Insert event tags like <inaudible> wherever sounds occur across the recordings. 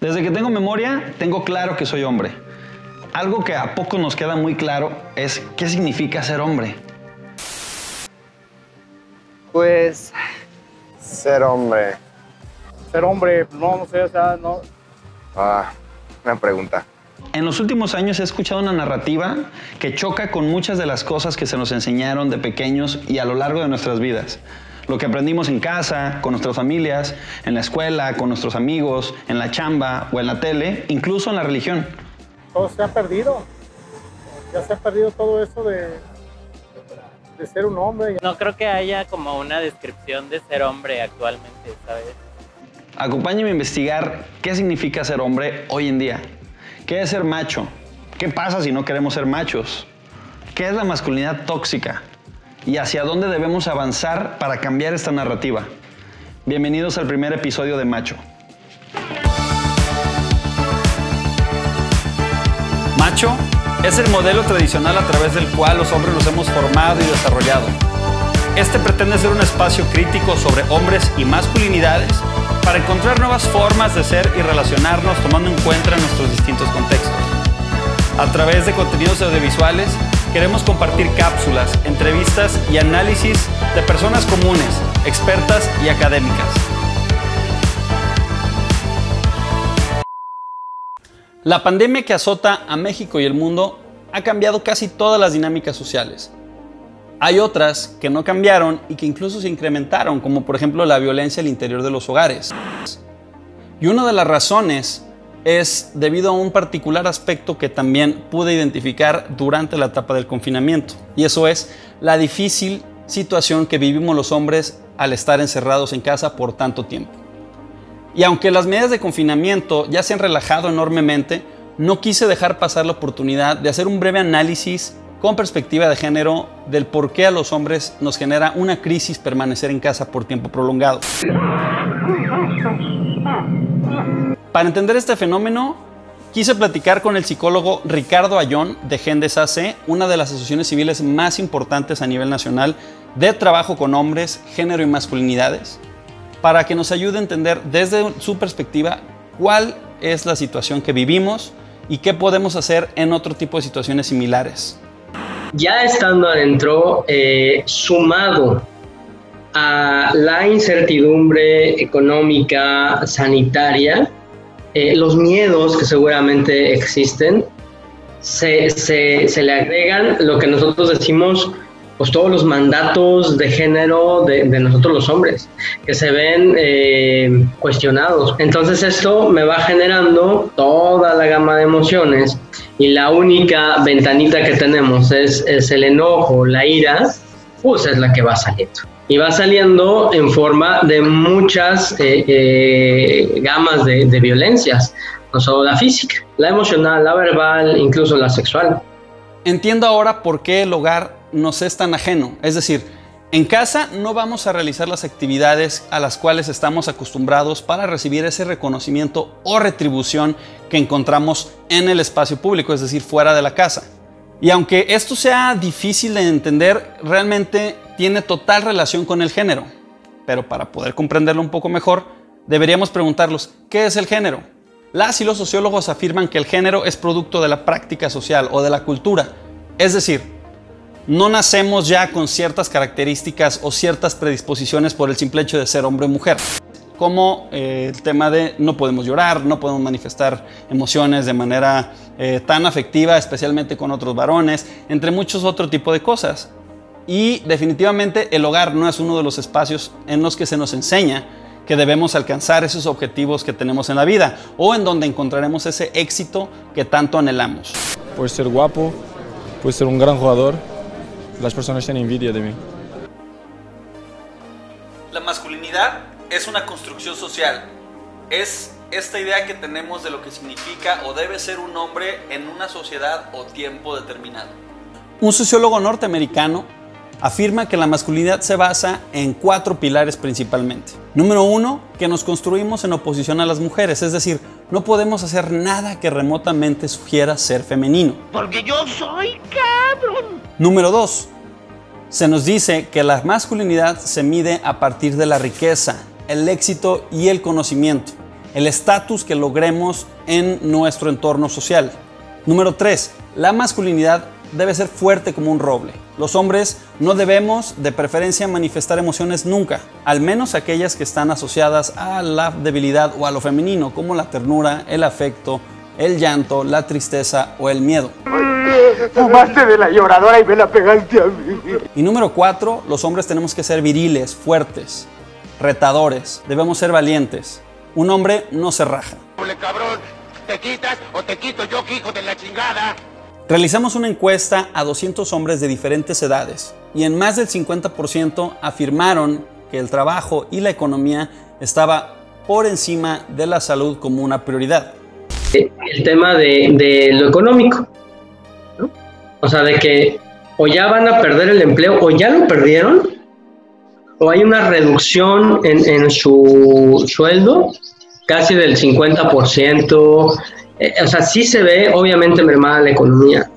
Desde que tengo memoria, tengo claro que soy hombre. Algo que a poco nos queda muy claro es qué significa ser hombre. Pues ser hombre. Ser hombre, no, no sé, o sea, no. Ah, una pregunta. En los últimos años he escuchado una narrativa que choca con muchas de las cosas que se nos enseñaron de pequeños y a lo largo de nuestras vidas. Lo que aprendimos en casa, con nuestras familias, en la escuela, con nuestros amigos, en la chamba o en la tele, incluso en la religión. Todo se ha perdido. Ya se ha perdido todo eso de, de ser un hombre. No creo que haya como una descripción de ser hombre actualmente, ¿sabes? Acompáñame a investigar qué significa ser hombre hoy en día. ¿Qué es ser macho? ¿Qué pasa si no queremos ser machos? ¿Qué es la masculinidad tóxica? ¿Y hacia dónde debemos avanzar para cambiar esta narrativa? Bienvenidos al primer episodio de Macho. Macho es el modelo tradicional a través del cual los hombres nos hemos formado y desarrollado. Este pretende ser un espacio crítico sobre hombres y masculinidades para encontrar nuevas formas de ser y relacionarnos tomando en cuenta nuestros distintos contextos. A través de contenidos audiovisuales queremos compartir cápsulas, entrevistas y análisis de personas comunes, expertas y académicas. La pandemia que azota a México y el mundo ha cambiado casi todas las dinámicas sociales. Hay otras que no cambiaron y que incluso se incrementaron, como por ejemplo la violencia al interior de los hogares. Y una de las razones es debido a un particular aspecto que también pude identificar durante la etapa del confinamiento, y eso es la difícil situación que vivimos los hombres al estar encerrados en casa por tanto tiempo. Y aunque las medidas de confinamiento ya se han relajado enormemente, no quise dejar pasar la oportunidad de hacer un breve análisis con perspectiva de género del por qué a los hombres nos genera una crisis permanecer en casa por tiempo prolongado. <laughs> Para entender este fenómeno, quise platicar con el psicólogo Ricardo Ayón de Gendes AC, una de las asociaciones civiles más importantes a nivel nacional de trabajo con hombres, género y masculinidades, para que nos ayude a entender desde su perspectiva cuál es la situación que vivimos y qué podemos hacer en otro tipo de situaciones similares. Ya estando adentro, eh, sumado a la incertidumbre económica, sanitaria, eh, los miedos que seguramente existen, se, se, le agregan lo que nosotros decimos pues todos los mandatos de género de, nosotros los hombres, que se ven eh, cuestionados. Entonces esto me va generando toda la gama de emociones y la única ventanita que tenemos es, es el enojo, la ira, pues es la que va saliendo. Y va saliendo en forma de muchas eh, eh, gamas de, de violencias, no solo la física, la emocional, la verbal, incluso la sexual. Entiendo ahora por qué el hogar nos es tan ajeno. Es decir, en casa no vamos a realizar las actividades a las cuales estamos acostumbrados para recibir ese reconocimiento o retribución que encontramos en el espacio público, es decir, fuera de la casa. Y aunque esto sea difícil de entender, realmente tiene total relación con el género. Pero para poder comprenderlo un poco mejor, deberíamos preguntarlos, ¿qué es el género? Las y los sociólogos afirman que el género es producto de la práctica social o de la cultura. Es decir, no nacemos ya con ciertas características o ciertas predisposiciones por el simple hecho de ser hombre o mujer. Como eh, el tema de no podemos llorar, no podemos manifestar emociones de manera eh, tan afectiva, especialmente con otros varones, entre muchos otros tipos de cosas. Y definitivamente el hogar no es uno de los espacios en los que se nos enseña que debemos alcanzar esos objetivos que tenemos en la vida o en donde encontraremos ese éxito que tanto anhelamos. Puedes ser guapo, puedes ser un gran jugador, las personas tienen envidia de mí. La masculinidad es una construcción social. Es esta idea que tenemos de lo que significa o debe ser un hombre en una sociedad o tiempo determinado. Un sociólogo norteamericano afirma que la masculinidad se basa en cuatro pilares principalmente. Número uno, que nos construimos en oposición a las mujeres, es decir, no podemos hacer nada que remotamente sugiera ser femenino. Porque yo soy cabrón. Número dos, se nos dice que la masculinidad se mide a partir de la riqueza, el éxito y el conocimiento. el estatus que logremos en nuestro entorno social. Número 3. La masculinidad debe ser fuerte como un roble. Los hombres no debemos de preferencia manifestar emociones nunca, al menos aquellas que están asociadas a la debilidad o a lo femenino, como la ternura, el afecto, el llanto, la tristeza o el miedo. Fumaste de la lloradora y me la pegaste a mí. Y número 4, los hombres tenemos que ser viriles, fuertes, retadores, debemos ser valientes. Un hombre no se raja. cabrón, ¿te quitas o te quito yo, hijo de la chingada? Realizamos una encuesta a 200 hombres de diferentes edades y en más del 50% afirmaron que el trabajo y la economía estaba por encima de la salud como una prioridad. El tema de, de lo económico, ¿no? o sea, de que o ya van a perder el empleo o ya lo perdieron, o hay una reducción en, en su sueldo casi del 50%, eh, o sea, sí se ve obviamente mermada la economía.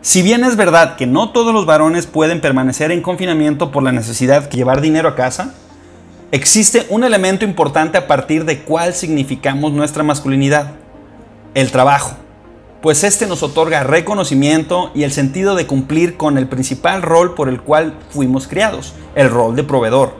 Si bien es verdad que no todos los varones pueden permanecer en confinamiento por la necesidad de llevar dinero a casa, existe un elemento importante a partir de cuál significamos nuestra masculinidad, el trabajo, pues este nos otorga reconocimiento y el sentido de cumplir con el principal rol por el cual fuimos criados, el rol de proveedor.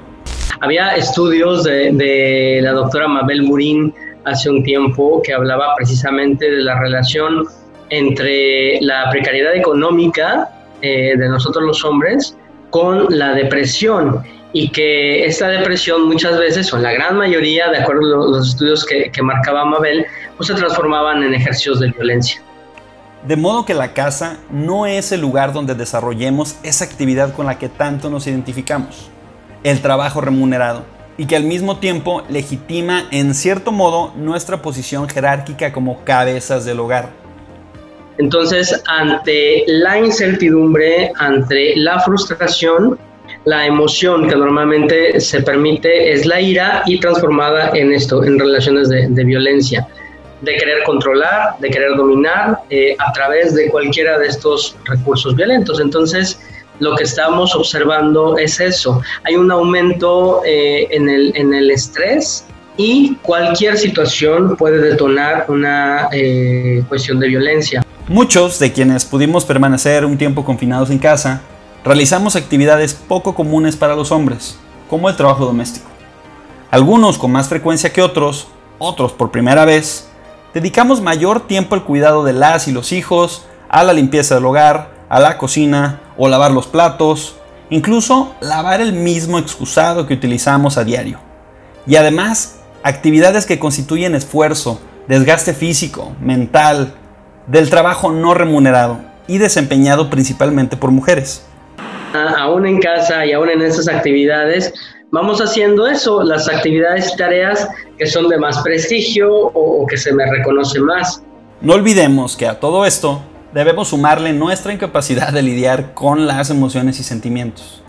Había estudios de, de la doctora Mabel Murín hace un tiempo que hablaba precisamente de la relación entre la precariedad económica eh, de nosotros los hombres con la depresión y que esta depresión muchas veces, o en la gran mayoría, de acuerdo a los estudios que, que marcaba Mabel, pues se transformaban en ejercicios de violencia. De modo que la casa no es el lugar donde desarrollemos esa actividad con la que tanto nos identificamos, el trabajo remunerado, y que al mismo tiempo legitima en cierto modo nuestra posición jerárquica como cabezas del hogar. Entonces, ante la incertidumbre, ante la frustración, la emoción que normalmente se permite es la ira y transformada en esto, en relaciones de, violencia, de querer controlar, de querer dominar eh, a través de cualquiera de estos recursos violentos. Entonces, lo que estamos observando es eso. Hay un aumento eh, en, el, en el estrés y cualquier situación puede detonar una eh, cuestión de violencia. Muchos de quienes pudimos permanecer un tiempo confinados en casa, realizamos actividades poco comunes para los hombres, como el trabajo doméstico. Algunos con más frecuencia que otros, otros por primera vez, dedicamos mayor tiempo al cuidado de las y los hijos, a la limpieza del hogar, a la cocina o lavar los platos, incluso lavar el mismo excusado que utilizamos a diario. Y además, actividades que constituyen esfuerzo, desgaste físico, mental, del trabajo no remunerado y desempeñado principalmente por mujeres. Aún en casa y aún en esas actividades, vamos haciendo eso, las actividades y tareas que son de más prestigio o, o que se me reconoce más. No olvidemos que a todo esto debemos sumarle nuestra incapacidad de lidiar con las emociones y sentimientos.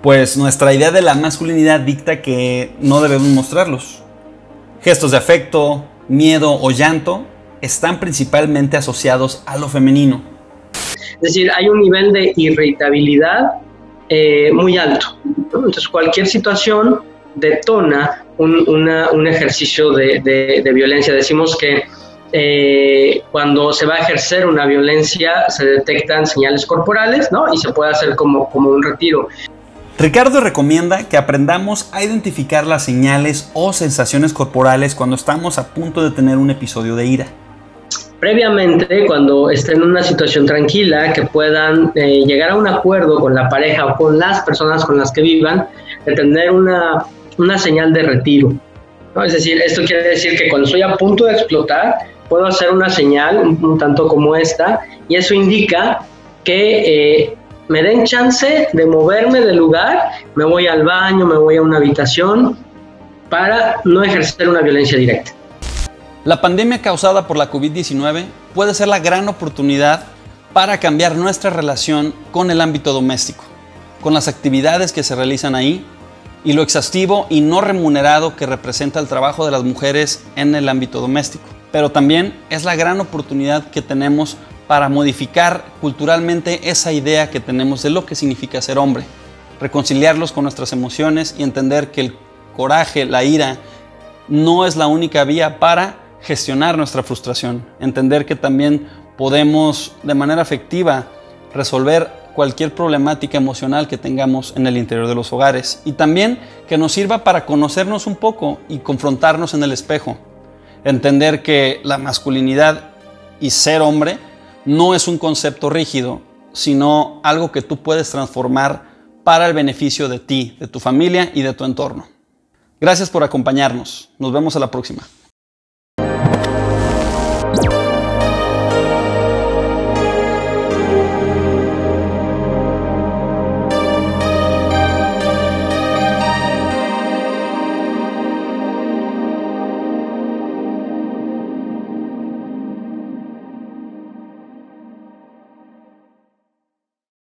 Pues nuestra idea de la masculinidad dicta que no debemos mostrarlos. Gestos de afecto, miedo o llanto están principalmente asociados a lo femenino. Es decir, hay un nivel de irritabilidad eh, muy alto. Entonces, cualquier situación detona un, ejercicio de, violencia. Decimos que eh, cuando se va a ejercer una violencia se detectan señales corporales ¿no? y se puede hacer como, como un retiro. Ricardo recomienda que aprendamos a identificar las señales o sensaciones corporales cuando estamos a punto de tener un episodio de ira previamente, cuando estén en una situación tranquila, que puedan eh, llegar a un acuerdo con la pareja o con las personas con las que vivan, de tener una, una señal de retiro. Es decir, esto quiere decir que cuando estoy a punto de explotar, puedo hacer una señal un, un tanto como esta, y eso indica que eh, me den chance de moverme del lugar, me voy al baño, me voy a una habitación, para no ejercer una violencia directa. La pandemia causada por la COVID-19 puede ser la gran oportunidad para cambiar nuestra relación con el ámbito doméstico, con las actividades que se realizan ahí y lo exhaustivo y no remunerado que representa el trabajo de las mujeres en el ámbito doméstico. Pero también es la gran oportunidad que tenemos para modificar culturalmente esa idea que tenemos de lo que significa ser hombre, reconciliarlos con nuestras emociones y entender que el coraje, la ira, no es la única vía para gestionar nuestra frustración. Entender que también podemos de manera efectiva resolver cualquier problemática emocional que tengamos en el interior de los hogares. Y también que nos sirva para conocernos un poco y confrontarnos en el espejo. Entender que la masculinidad y ser hombre no es un concepto rígido, sino algo que tú puedes transformar para el beneficio de ti, de tu familia y de tu entorno. Gracias por acompañarnos. Nos vemos a la próxima.